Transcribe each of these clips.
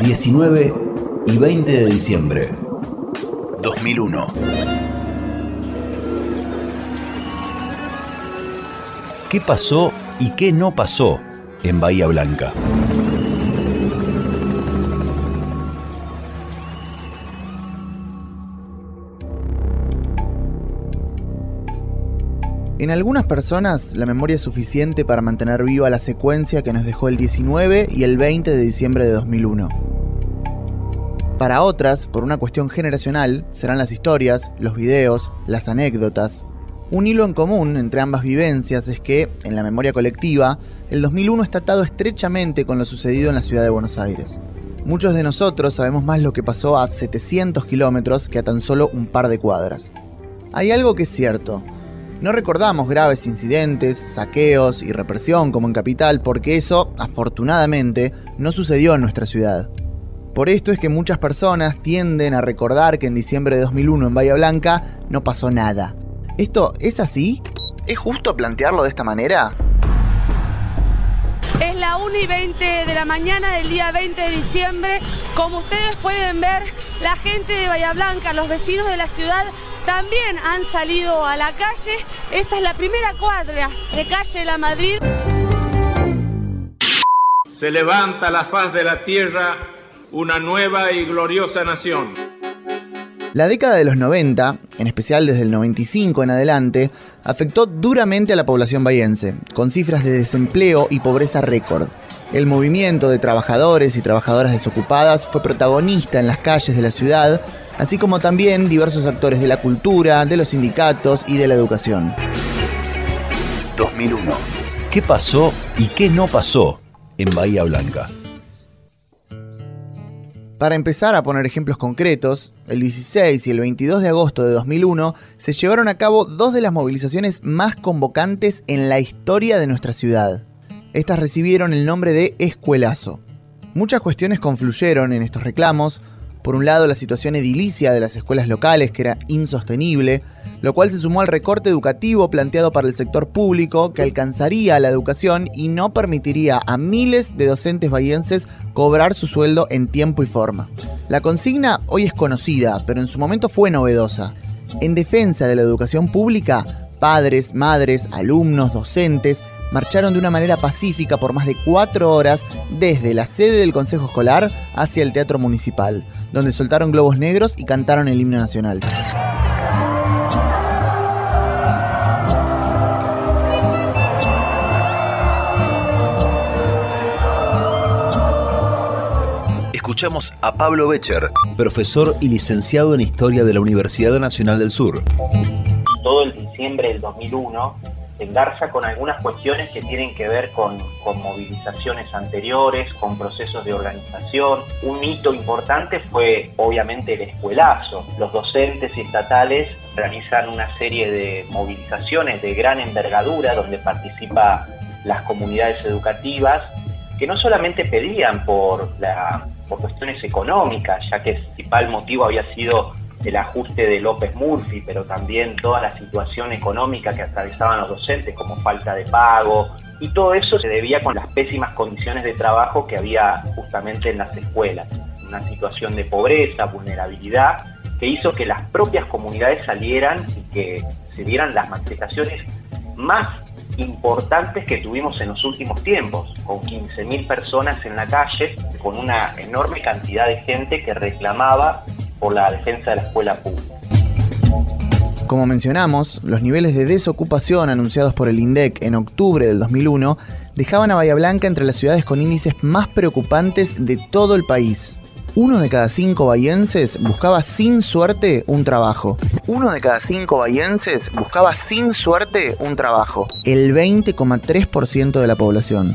19 y 20 de diciembre 2001. ¿Qué pasó y qué no pasó en Bahía Blanca? En algunas personas la memoria es suficiente para mantener viva la secuencia que nos dejó el 19 y el 20 de diciembre de 2001. Para otras, por una cuestión generacional, serán las historias, los videos, las anécdotas. Un hilo en común entre ambas vivencias es que, en la memoria colectiva, el 2001 está atado estrechamente con lo sucedido en la ciudad de Buenos Aires. Muchos de nosotros sabemos más lo que pasó a 700 kilómetros que a tan solo un par de cuadras. Hay algo que es cierto, no recordamos graves incidentes, saqueos y represión como en Capital porque eso, afortunadamente, no sucedió en nuestra ciudad. Por esto es que muchas personas tienden a recordar que en diciembre de 2001 en Bahía Blanca no pasó nada. ¿Esto es así? ¿Es justo plantearlo de esta manera? Es la 1 y 20 de la mañana del día 20 de diciembre. Como ustedes pueden ver, la gente de Bahía Blanca, los vecinos de la ciudad, también han salido a la calle. Esta es la primera cuadra de calle La Madrid. Se levanta la faz de la tierra una nueva y gloriosa nación. La década de los 90, en especial desde el 95 en adelante, afectó duramente a la población bahiense, con cifras de desempleo y pobreza récord. El movimiento de trabajadores y trabajadoras desocupadas fue protagonista en las calles de la ciudad, así como también diversos actores de la cultura, de los sindicatos y de la educación. 2001. ¿Qué pasó y qué no pasó en Bahía Blanca? Para empezar a poner ejemplos concretos, el 16 y el 22 de agosto de 2001 se llevaron a cabo dos de las movilizaciones más convocantes en la historia de nuestra ciudad. Estas recibieron el nombre de Escuelazo. Muchas cuestiones confluyeron en estos reclamos. Por un lado, la situación edilicia de las escuelas locales, que era insostenible, lo cual se sumó al recorte educativo planteado para el sector público, que alcanzaría la educación y no permitiría a miles de docentes bahienses cobrar su sueldo en tiempo y forma. La consigna hoy es conocida, pero en su momento fue novedosa. En defensa de la educación pública, padres, madres, alumnos, docentes marcharon de una manera pacífica por más de cuatro horas desde la sede del Consejo Escolar hacia el Teatro Municipal, donde soltaron globos negros y cantaron el himno nacional. Escuchamos a Pablo Becher, profesor y licenciado en Historia de la Universidad Nacional del Sur. Todo el diciembre del 2001 engarza con algunas cuestiones que tienen que ver con, movilizaciones anteriores, con procesos de organización. Un hito importante fue obviamente el escuelazo. Los docentes estatales realizan una serie de movilizaciones de gran envergadura donde participan las comunidades educativas que no solamente pedían por, por cuestiones económicas, ya que el principal motivo había sido el ajuste de López Murphy, pero también toda la situación económica que atravesaban los docentes, como falta de pago, y todo eso se debía con las pésimas condiciones de trabajo que había justamente en las escuelas, una situación de pobreza, vulnerabilidad, que hizo que las propias comunidades salieran y que se dieran las manifestaciones más importantes que tuvimos en los últimos tiempos, con 15.000 personas en la calle, con una enorme cantidad de gente que reclamaba por la defensa de la escuela pública. Como mencionamos, los niveles de desocupación anunciados por el INDEC en octubre del 2001 dejaban a Bahía Blanca entre las ciudades con índices más preocupantes de todo el país. Uno de cada cinco bahienses buscaba sin suerte un trabajo. Uno de cada cinco bahienses buscaba sin suerte un trabajo. El 20,3% de la población.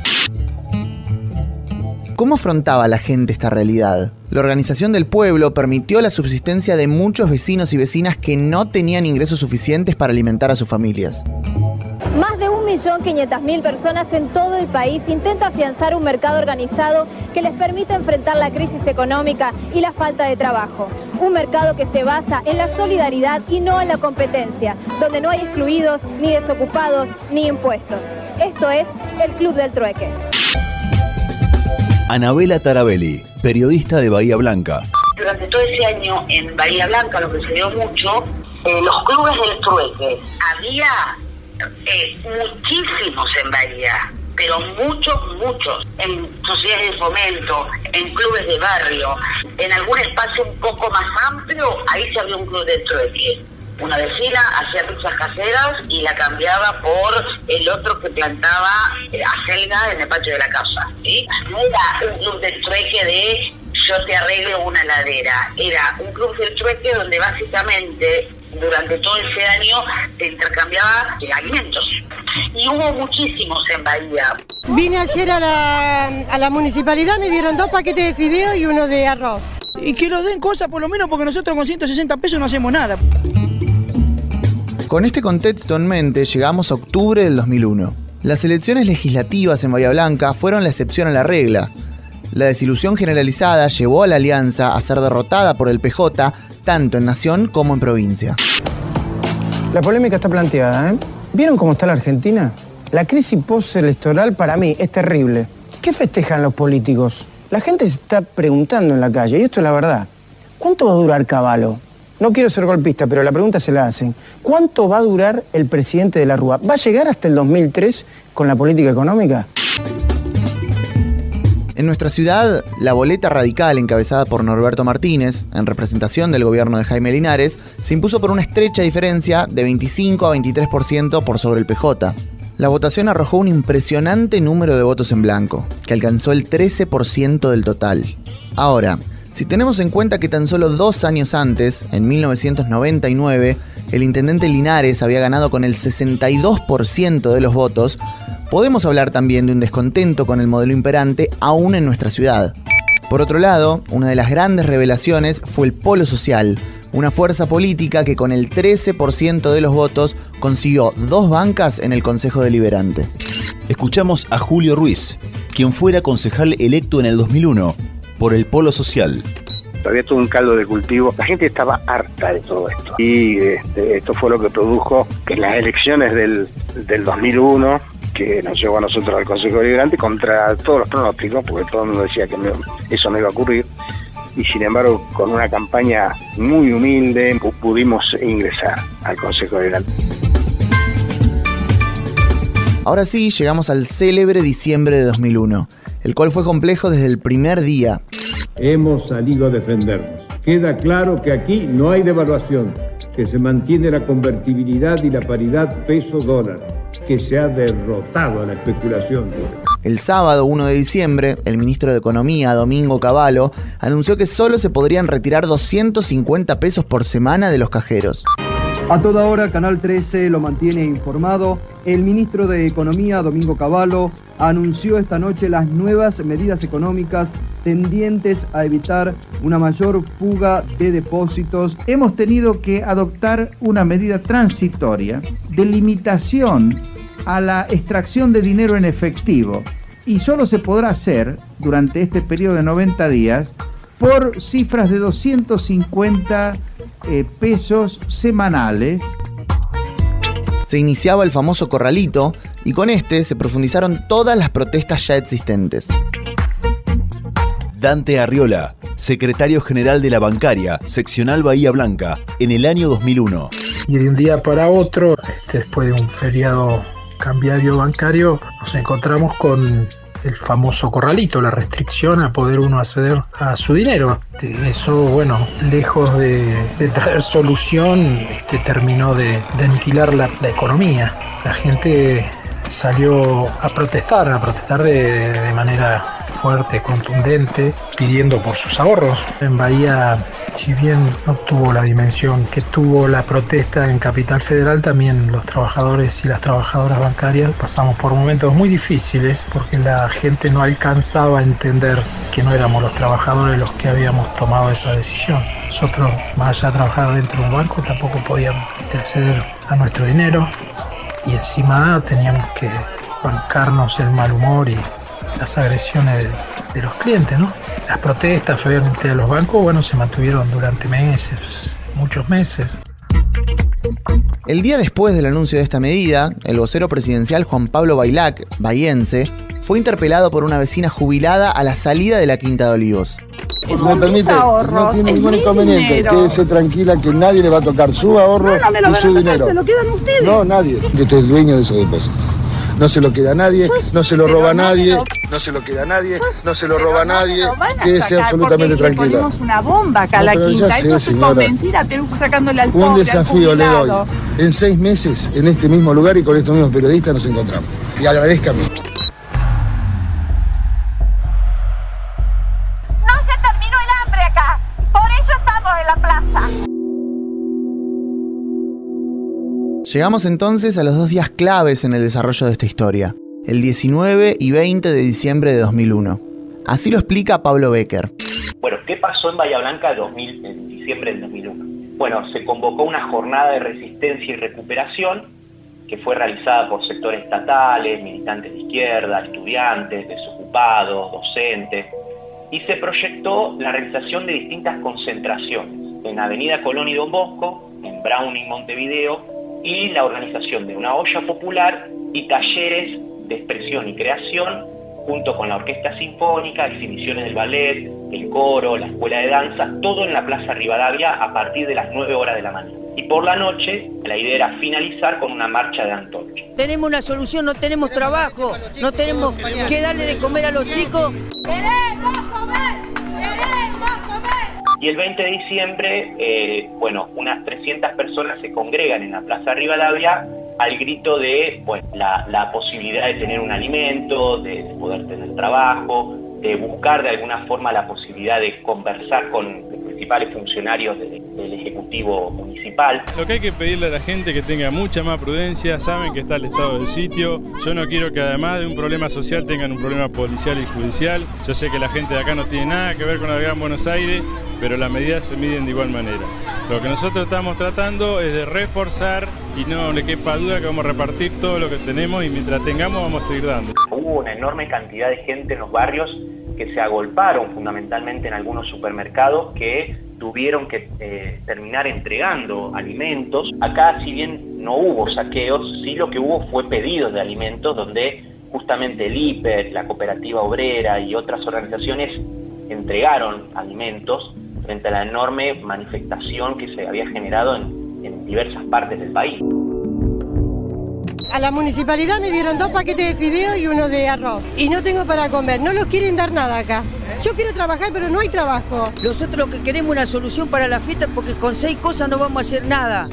¿Cómo afrontaba la gente esta realidad? La organización del pueblo permitió la subsistencia de muchos vecinos y vecinas que no tenían ingresos suficientes para alimentar a sus familias. Más de 1.500.000 personas en todo el país intentan afianzar un mercado organizado que les permita enfrentar la crisis económica y la falta de trabajo. Un mercado que se basa en la solidaridad y no en la competencia, donde no hay excluidos, ni desocupados, ni impuestos. Esto es el Club del Trueque. Anabela Tarabelli, periodista de Bahía Blanca. Durante todo ese año en Bahía Blanca lo que se dio mucho, eh, los clubes del trueque. Había eh, muchísimos en Bahía, pero muchos, muchos, en sociedades de fomento, en clubes de barrio, en algún espacio un poco más amplio, ahí se había un club de trueque una vecina hacía pizzas caseras y la cambiaba por el otro que plantaba eh, acelga en el patio de la casa. ¿sí? No era un club de trueque de yo te arreglo una ladera, era un club de trueque donde básicamente durante todo ese año se intercambiaba alimentos. Y hubo muchísimos en Bahía. Vine ayer a la, a la municipalidad, me dieron dos paquetes de fideo y uno de arroz. Y que nos den cosas por lo menos porque nosotros con 160 pesos no hacemos nada. Con este contexto en mente, llegamos a octubre del 2001. Las elecciones legislativas en Bahía Blanca fueron la excepción a la regla. La desilusión generalizada llevó a la alianza a ser derrotada por el PJ tanto en nación como en provincia. La polémica está planteada, ¿eh? ¿Vieron cómo está la Argentina? La crisis postelectoral para mí es terrible. ¿Qué festejan los políticos? La gente se está preguntando en la calle, y esto es la verdad. ¿Cuánto va a durar Caballo? No quiero ser golpista, pero la pregunta se la hacen. ¿Cuánto va a durar el presidente de la Rúa? ¿Va a llegar hasta el 2003 con la política económica? En nuestra ciudad, la boleta radical encabezada por Norberto Martínez, en representación del gobierno de Jaime Linares, se impuso por una estrecha diferencia de 25 a 23% por sobre el PJ. La votación arrojó un impresionante número de votos en blanco, que alcanzó el 13% del total. Ahora, si tenemos en cuenta que tan solo dos años antes, en 1999, el intendente Linares había ganado con el 62% de los votos, podemos hablar también de un descontento con el modelo imperante aún en nuestra ciudad. Por otro lado, una de las grandes revelaciones fue el Polo Social, una fuerza política que con el 13% de los votos consiguió dos bancas en el Consejo Deliberante. Escuchamos a Julio Ruiz, quien fuera concejal electo en el 2001 por el polo social. Había todo un caldo de cultivo. La gente estaba harta de todo esto. Y este, esto fue lo que produjo que en las elecciones del, del 2001 que nos llevó a nosotros al Consejo Deliberante contra todos los pronósticos, porque todo el mundo decía que eso no iba a ocurrir. Y sin embargo, con una campaña muy humilde, pudimos ingresar al Consejo Deliberante. Ahora sí, llegamos al célebre diciembre de 2001 el cual fue complejo desde el primer día. Hemos salido a defendernos. Queda claro que aquí no hay devaluación, que se mantiene la convertibilidad y la paridad peso-dólar, que se ha derrotado a la especulación. El sábado 1 de diciembre, el ministro de Economía, Domingo Cavallo, anunció que solo se podrían retirar 250 pesos por semana de los cajeros. A toda hora, Canal 13 lo mantiene informado. El ministro de Economía, Domingo Cavallo, anunció esta noche las nuevas medidas económicas tendientes a evitar una mayor fuga de depósitos. Hemos tenido que adoptar una medida transitoria de limitación a la extracción de dinero en efectivo y solo se podrá hacer durante este periodo de 90 días por cifras de 250 eh, pesos semanales. Se iniciaba el famoso corralito y con este se profundizaron todas las protestas ya existentes. Dante Arriola, secretario general de la bancaria, seccional Bahía Blanca, en el año 2001. Y de un día para otro, este, después de un feriado cambiario bancario, nos encontramos con el famoso corralito, la restricción a poder uno acceder a su dinero. Eso, bueno, lejos de, traer solución, este, terminó de, aniquilar la, economía. La gente salió a protestar, a protestar de, de manera fuerte, contundente, pidiendo por sus ahorros. En Bahía si bien no tuvo la dimensión que tuvo la protesta en Capital Federal, también los trabajadores y las trabajadoras bancarias pasamos por momentos muy difíciles porque la gente no alcanzaba a entender que no éramos los trabajadores los que habíamos tomado esa decisión. Nosotros, más allá de trabajar dentro de un banco, tampoco podíamos acceder a nuestro dinero y encima teníamos que bancarnos el mal humor y las agresiones de los clientes, ¿no? Las protestas obviamente de los bancos, bueno, se mantuvieron durante meses, muchos meses. El día después del anuncio de esta medida, el vocero presidencial Juan Pablo Bailac, bahiense, fue interpelado por una vecina jubilada a la salida de la Quinta de Olivos. Si me permite, no tiene ningún inconveniente. Quédese tranquila que nadie le va a tocar su ahorro No, no me lo y van a su tocar, dinero. se lo quedan ustedes. No, nadie. Yo estoy dueño de esos depósitos. No se lo queda a nadie, no se lo roba a nadie, no se lo queda a nadie, no se lo roba a nadie. A Quédese absolutamente tranquila. una bomba acá a la pero ya quinta. sé, Eso estoy señora. convencida, pero sacándole al Un desafío le doy. En seis meses, en este mismo lugar y con estos mismos periodistas nos encontramos. Y agradezcame. No Llegamos entonces a los dos días claves en el desarrollo de esta historia, el 19 y 20 de diciembre de 2001. Así lo explica Pablo Becker. Bueno, ¿qué pasó en Bahía Blanca 2000, en diciembre del 2001? Bueno, se convocó una jornada de resistencia y recuperación que fue realizada por sectores estatales, militantes de izquierda, estudiantes, desocupados, docentes, y se proyectó la realización de distintas concentraciones en Avenida Colón y Don Bosco, en Browning, Montevideo, y la organización de una olla popular y talleres de expresión y creación junto con la orquesta sinfónica, exhibiciones del ballet, el coro, la escuela de danza, todo en la Plaza Rivadavia a partir de las 9 horas de la mañana. Y por la noche la idea era finalizar con una marcha de antorcha. Tenemos una solución, no tenemos trabajo, no tenemos que darle de comer a los chicos. ¡Queremos comer! ¡Queremos comer! Y el 20 de diciembre, eh, bueno, unas 300 personas se congregan en la Plaza Rivadavia al grito de la, posibilidad de tener un alimento, de, de poder tener trabajo, de buscar de alguna forma la posibilidad de conversar con principales funcionarios de- del Ejecutivo Municipal. Lo que hay que pedirle a la gente que tenga mucha más prudencia, saben que está el estado del sitio. Yo no quiero que además de un problema social tengan un problema policial y judicial. Yo sé que la gente de acá no tiene nada que ver con la Gran Buenos Aires, pero las medidas se miden de igual manera. Lo que nosotros estamos tratando es de reforzar y no le quepa duda que vamos a repartir todo lo que tenemos y mientras tengamos vamos a seguir dando. Hubo una enorme cantidad de gente en los barrios que se agolparon fundamentalmente en algunos supermercados que tuvieron que eh, terminar entregando alimentos. Acá, si bien no hubo saqueos, sí lo que hubo fue pedidos de alimentos donde justamente el IPER, la cooperativa obrera y otras organizaciones entregaron alimentos frente a la enorme manifestación que se había generado en, en diversas partes del país. A la municipalidad me dieron dos paquetes de fideo y uno de arroz. Y no tengo para comer, no los quieren dar nada acá. Yo quiero trabajar, pero no hay trabajo. Nosotros lo que queremos es una solución para la fiesta porque con seis cosas no vamos a hacer nada.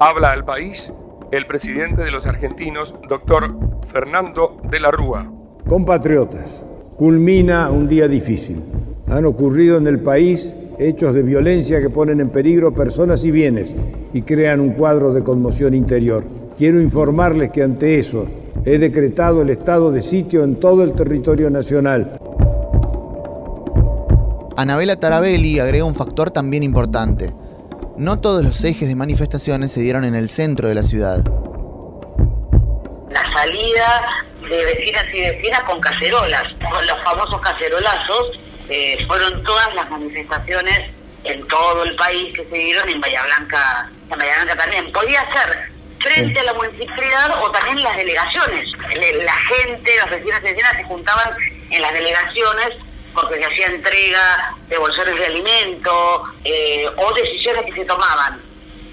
Habla al país el presidente de los argentinos, doctor Fernando de la Rúa. Compatriotas, culmina un día difícil. Han ocurrido en el país hechos de violencia que ponen en peligro personas y bienes y crean un cuadro de conmoción interior. Quiero informarles que ante eso he decretado el estado de sitio en todo el territorio nacional. Anabela Tarabelli agrega un factor también importante. No todos los ejes de manifestaciones se dieron en el centro de la ciudad. La salida de vecinas y vecinas con cacerolas, con los famosos cacerolazos, eh, fueron todas las manifestaciones en todo el país que se dieron en Bahía Blanca, en Bahía Blanca también. Podía ser frente a la municipalidad o también las delegaciones. Le- La gente, las vecinas y vecinas se juntaban en las delegaciones porque se hacía entrega de bolsones de alimento eh, o decisiones que se tomaban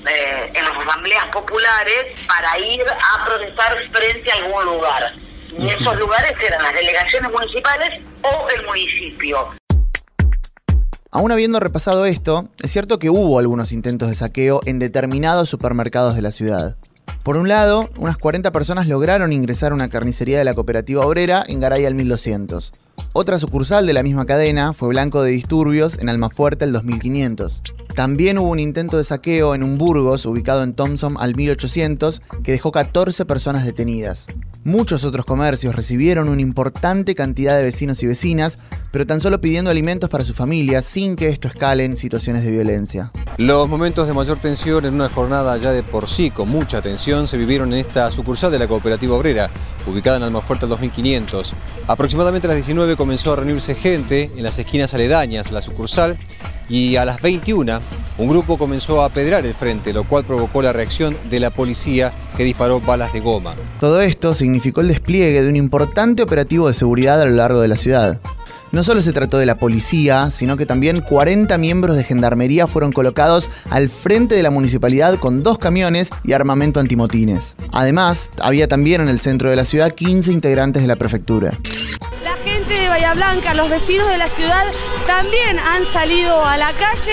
eh, en las asambleas populares para ir a protestar frente a algún lugar. Y esos lugares eran las delegaciones municipales o el municipio. Aún habiendo repasado esto, es cierto que hubo algunos intentos de saqueo en determinados supermercados de la ciudad. Por un lado, unas 40 personas lograron ingresar a una carnicería de la cooperativa obrera en Garay al 1200. Otra sucursal de la misma cadena fue blanco de disturbios en Almafuerte el 2500. También hubo un intento de saqueo en un Burgos ubicado en Thompson al 1800 que dejó 14 personas detenidas. Muchos otros comercios recibieron una importante cantidad de vecinos y vecinas, pero tan solo pidiendo alimentos para sus familias sin que esto escale en situaciones de violencia. Los momentos de mayor tensión en una jornada ya de por sí con mucha tensión se vivieron en esta sucursal de la cooperativa obrera, ubicada en Almafuerte al 2500. Aproximadamente a las 19 comenzó a reunirse gente en las esquinas aledañas la sucursal y a las 21 un grupo comenzó a apedrar el frente, lo cual provocó la reacción de la policía que disparó balas de goma. Todo esto significó el despliegue de un importante operativo de seguridad a lo largo de la ciudad. No solo se trató de la policía, sino que también 40 miembros de gendarmería fueron colocados al frente de la municipalidad con dos camiones y armamento antimotines. Además, había también en el centro de la ciudad 15 integrantes de la prefectura. De Bahía Blanca, los vecinos de la ciudad también han salido a la calle.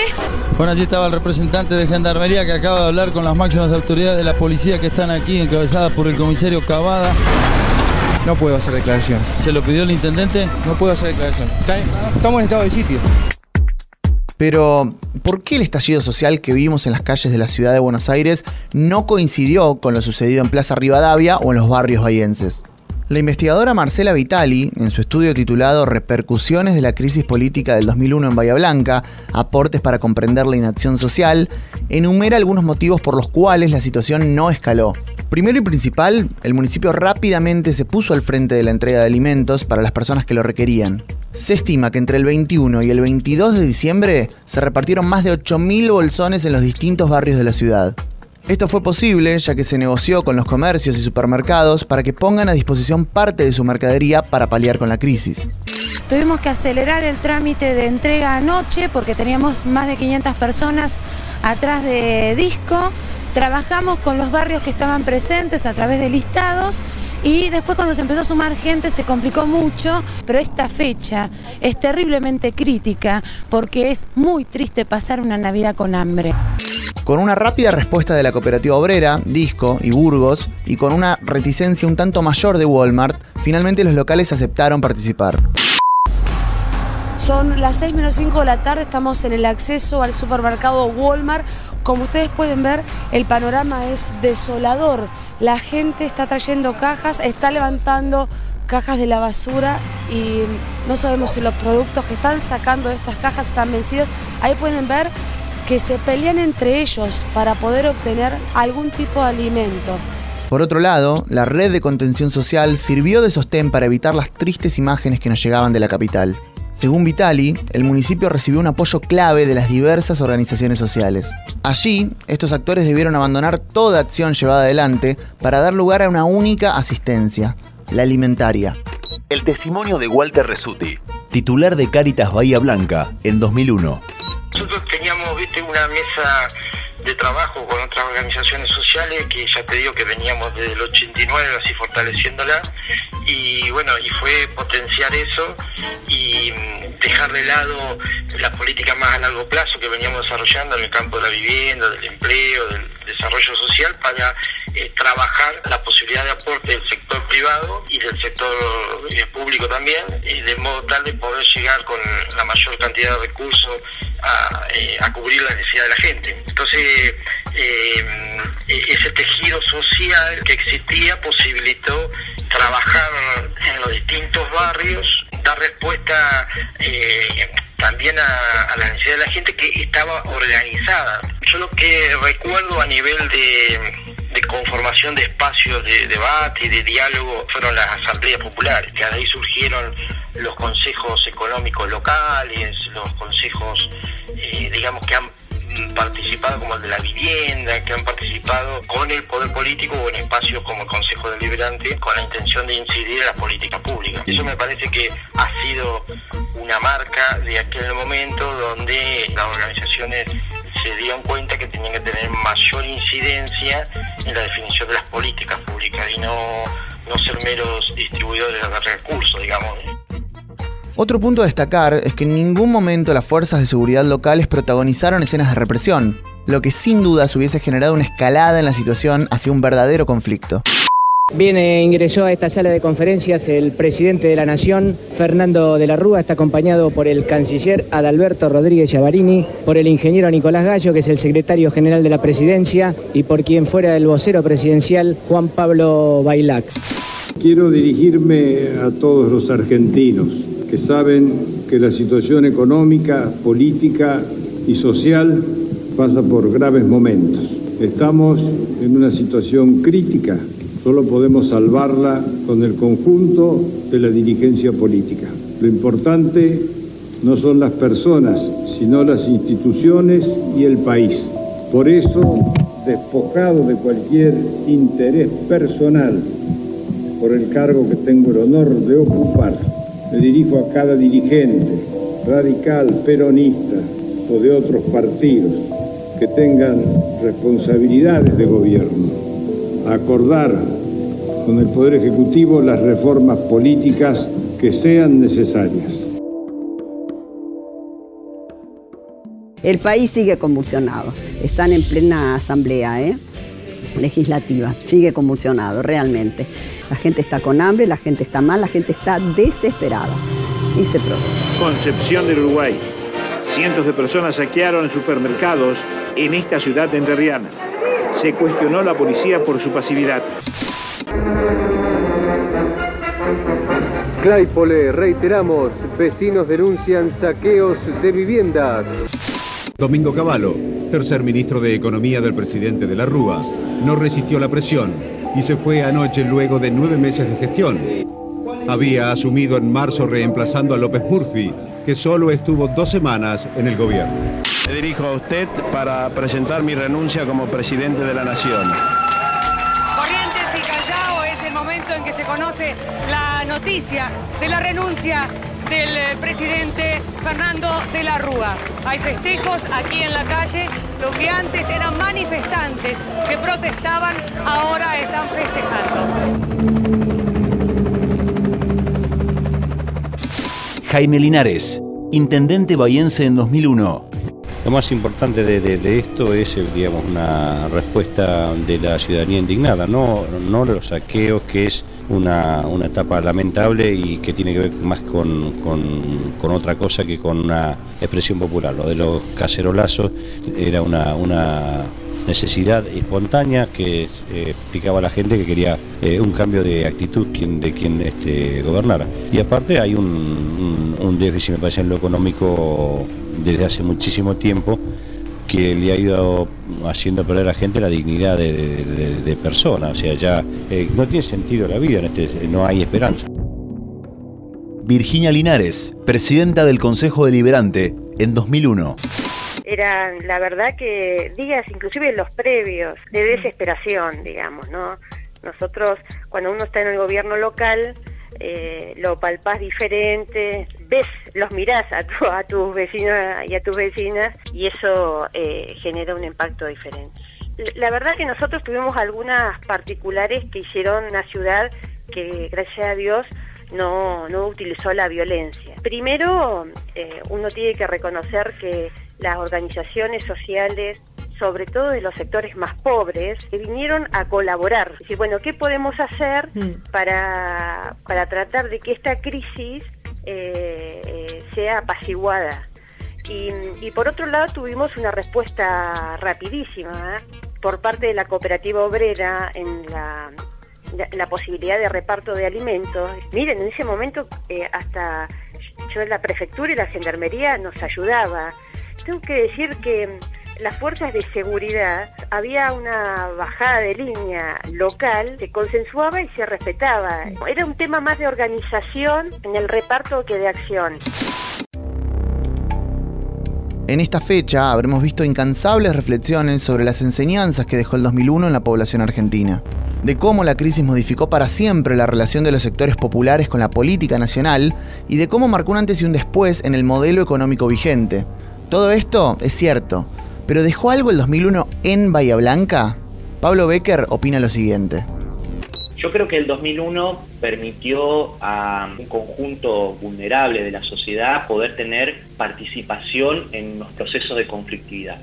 Bueno, allí estaba el representante de Gendarmería que acaba de hablar con las máximas autoridades de la policía que están aquí encabezadas por el comisario Cavada. No puedo hacer declaración. ¿Se lo pidió el intendente? No puedo hacer declaración. Estamos en estado de sitio. Pero, ¿por qué el estallido social que vimos en las calles de la ciudad de Buenos Aires no coincidió con lo sucedido en Plaza Rivadavia o en los barrios bahienses? La investigadora Marcela Vitali, en su estudio titulado Repercusiones de la crisis política del 2001 en Bahía Blanca, aportes para comprender la inacción social, enumera algunos motivos por los cuales la situación no escaló. Primero y principal, el municipio rápidamente se puso al frente de la entrega de alimentos para las personas que lo requerían. Se estima que entre el 21 y el 22 de diciembre se repartieron más de 8.000 bolsones en los distintos barrios de la ciudad. Esto fue posible ya que se negoció con los comercios y supermercados para que pongan a disposición parte de su mercadería para paliar con la crisis. Tuvimos que acelerar el trámite de entrega anoche porque teníamos más de 500 personas atrás de disco. Trabajamos con los barrios que estaban presentes a través de listados y después cuando se empezó a sumar gente se complicó mucho, pero esta fecha es terriblemente crítica porque es muy triste pasar una Navidad con hambre. Con una rápida respuesta de la cooperativa obrera, Disco y Burgos, y con una reticencia un tanto mayor de Walmart, finalmente los locales aceptaron participar. Son las 6 menos 5 de la tarde, estamos en el acceso al supermercado Walmart. Como ustedes pueden ver, el panorama es desolador. La gente está trayendo cajas, está levantando cajas de la basura y no sabemos si los productos que están sacando de estas cajas están vencidos. Ahí pueden ver que se pelean entre ellos para poder obtener algún tipo de alimento. Por otro lado, la red de contención social sirvió de sostén para evitar las tristes imágenes que nos llegaban de la capital. Según Vitali, el municipio recibió un apoyo clave de las diversas organizaciones sociales. Allí, estos actores debieron abandonar toda acción llevada adelante para dar lugar a una única asistencia, la alimentaria. El testimonio de Walter Resuti, titular de Cáritas Bahía Blanca en 2001. Nosotros teníamos, viste, una mesa de trabajo con otras organizaciones sociales que ya te digo que veníamos desde el 89 así fortaleciéndola y bueno, y fue potenciar eso y mm, dejar de lado la política más a largo plazo que veníamos desarrollando en el campo de la vivienda, del empleo, del desarrollo social para eh, trabajar la posibilidad de aporte del sector privado y del sector eh, público también, y de modo tal de poder llegar con la mayor cantidad de recursos a, eh, cubrir la necesidad de la gente. Entonces, ese tejido social que existía posibilitó trabajar en los distintos barrios, dar respuesta también a, la necesidad de la gente que estaba organizada. Yo lo que recuerdo a nivel de conformación de espacios de debate y de diálogo fueron las asambleas populares, que de ahí surgieron los consejos económicos locales, los consejos, eh, digamos, que han participado como el de la vivienda, que han participado con el poder político o en espacios como el Consejo Deliberante con la intención de incidir en la política pública. Eso me parece que ha sido una marca de aquel momento donde las organizaciones se dieron cuenta que tenían que tener mayor incidencia en la definición de las políticas públicas y no, no ser meros distribuidores de recursos, digamos. Otro punto a destacar es que en ningún momento las fuerzas de seguridad locales protagonizaron escenas de represión, lo que sin dudas hubiese generado una escalada en la situación hacia un verdadero conflicto. Bien, ingresó a esta sala de conferencias el presidente de la Nación, Fernando de la Rúa, está acompañado por el canciller Adalberto Rodríguez Chavarini, por el ingeniero Nicolás Gallo, que es el secretario general de la presidencia, y por quien fuera el vocero presidencial, Juan Pablo Bailac. Quiero dirigirme a todos los argentinos que saben que la situación económica, política y social pasa por graves momentos. Estamos en una situación crítica, solo podemos salvarla con el conjunto de la dirigencia política. Lo importante no son las personas, sino las instituciones y el país. Por eso, despojado de cualquier interés personal por el cargo que tengo el honor de ocupar, me dirijo a cada dirigente, radical, peronista o de otros partidos que tengan responsabilidades de gobierno, acordar con el Poder Ejecutivo las reformas políticas que sean necesarias. El país sigue convulsionado. Están en plena asamblea ¿eh? legislativa. Sigue convulsionado, realmente. La gente está con hambre, la gente está mal, la gente está desesperada. Y se produce. Concepción del Uruguay. Cientos de personas saquearon supermercados en esta ciudad de entrerriana. Se cuestionó la policía por su pasividad. Claypole, reiteramos, vecinos denuncian saqueos de viviendas. Domingo Cavallo, tercer ministro de Economía del presidente de la Rúa, no resistió la presión y se fue anoche luego de nueve meses de gestión. Había asumido en marzo reemplazando a López Murphy, que solo estuvo dos semanas en el gobierno. Me dirijo a usted para presentar mi renuncia como presidente de la Nación. Momento en que se conoce la noticia de la renuncia del eh, presidente Fernando de la Rúa. Hay festejos aquí en la calle, lo que antes eran manifestantes que protestaban, ahora están festejando. Jaime Linares, intendente bahiense en 2001. Lo más importante de, esto es, eh, digamos, una respuesta de la ciudadanía indignada, no, no los saqueos, que es una, una etapa lamentable y que tiene que ver más con, con- con otra cosa que con una expresión popular. Lo de los cacerolazos era una, una necesidad espontánea que eh, explicaba a la gente que quería eh, un cambio de actitud de quien este, gobernara. Y aparte hay un, un- déficit, me parece, en lo económico desde hace muchísimo tiempo que le ha ido haciendo perder a la gente la dignidad de, de- persona. O sea, ya eh, no tiene sentido la vida, este, no hay esperanza. Virginia Linares, presidenta del Consejo Deliberante en 2001. Eran la verdad que días inclusive los previos de desesperación digamos no nosotros cuando uno está en el gobierno local eh, lo palpás diferente ves los mirás a, tu- a tus vecinos y a tus vecinas y eso eh, genera un impacto diferente. La verdad que nosotros tuvimos algunas particulares que hicieron una ciudad que gracias a Dios no, no utilizó la violencia. Primero, eh, uno tiene que reconocer que las organizaciones sociales, sobre todo de los sectores más pobres, que vinieron a colaborar. Y bueno, ¿qué podemos hacer para, para tratar de que esta crisis eh, eh, sea apaciguada? Y, y por otro lado tuvimos una respuesta rapidísima ¿eh? por parte de la cooperativa obrera en la, la, la posibilidad de reparto de alimentos. Miren, en ese momento eh, hasta yo en la prefectura y la gendarmería nos ayudaba. Tengo que decir que mm, las fuerzas de seguridad había una bajada de línea local, se consensuaba y se respetaba. Era un tema más de organización en el reparto que de acción. En esta fecha habremos visto incansables reflexiones sobre las enseñanzas que dejó el 2001 en la población argentina, de cómo la crisis modificó para siempre la relación de los sectores populares con la política nacional y de cómo marcó un antes y un después en el modelo económico vigente. Todo esto es cierto, pero ¿dejó algo el 2001 en Bahía Blanca? Pablo Becker opina lo siguiente. Yo creo que el 2001 permitió a un conjunto vulnerable de la sociedad poder tener participación en los procesos de conflictividad.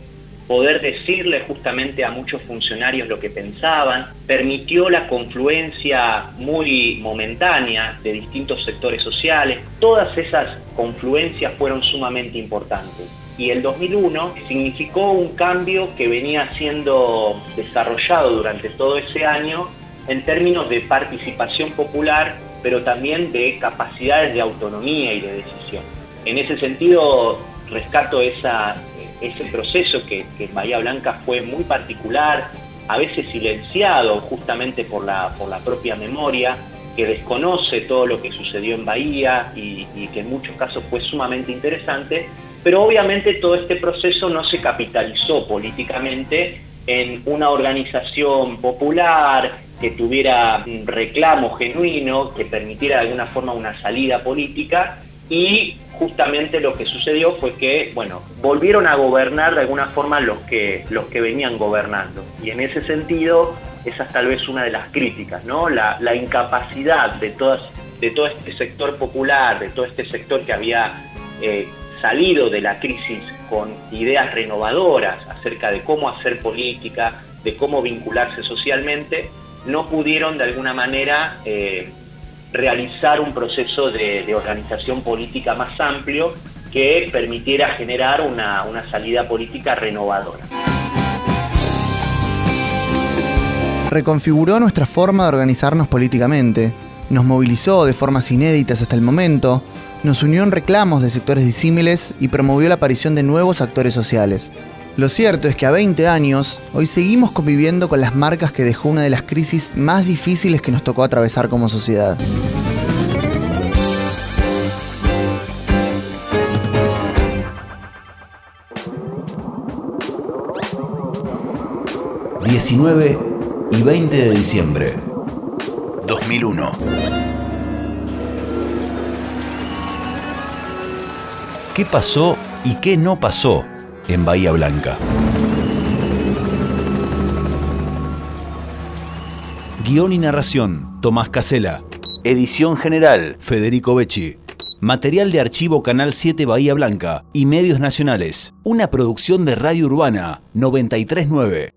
Poder decirle justamente a muchos funcionarios lo que pensaban, permitió la confluencia muy momentánea de distintos sectores sociales. Todas esas confluencias fueron sumamente importantes. Y el 2001 significó un cambio que venía siendo desarrollado durante todo ese año en términos de participación popular, pero también de capacidades de autonomía y de decisión. En ese sentido, rescato ese proceso que, en Bahía Blanca fue muy particular, a veces silenciado justamente por la, propia memoria, que desconoce todo lo que sucedió en Bahía y que en muchos casos fue sumamente interesante, pero obviamente todo este proceso no se capitalizó políticamente en una organización popular que tuviera un reclamo genuino, que permitiera de alguna forma una salida política y justamente lo que sucedió fue que, bueno, volvieron a gobernar de alguna forma los que, los que venían gobernando. Y en ese sentido, esa es tal vez una de las críticas, ¿no? La, incapacidad de, todas, de todo este sector popular, de todo este sector que había eh, salido de la crisis con ideas renovadoras acerca de cómo hacer política, de cómo vincularse socialmente, no pudieron de alguna manera eh, realizar un proceso de, organización política más amplio que permitiera generar una, una salida política renovadora. Reconfiguró nuestra forma de organizarnos políticamente, nos movilizó de formas inéditas hasta el momento, nos unió en reclamos de sectores disímiles y promovió la aparición de nuevos actores sociales. Lo cierto es que a 20 años, hoy seguimos conviviendo con las marcas que dejó una de las crisis más difíciles que nos tocó atravesar como sociedad. ...19 y 20 de diciembre... ...2001... ¿Qué pasó y qué no pasó en Bahía Blanca. Guión y narración, Tomás Casela. Edición general, Federico Becci. Material de archivo Canal 7 Bahía Blanca y Medios Nacionales. Una producción de Radio Urbana 939.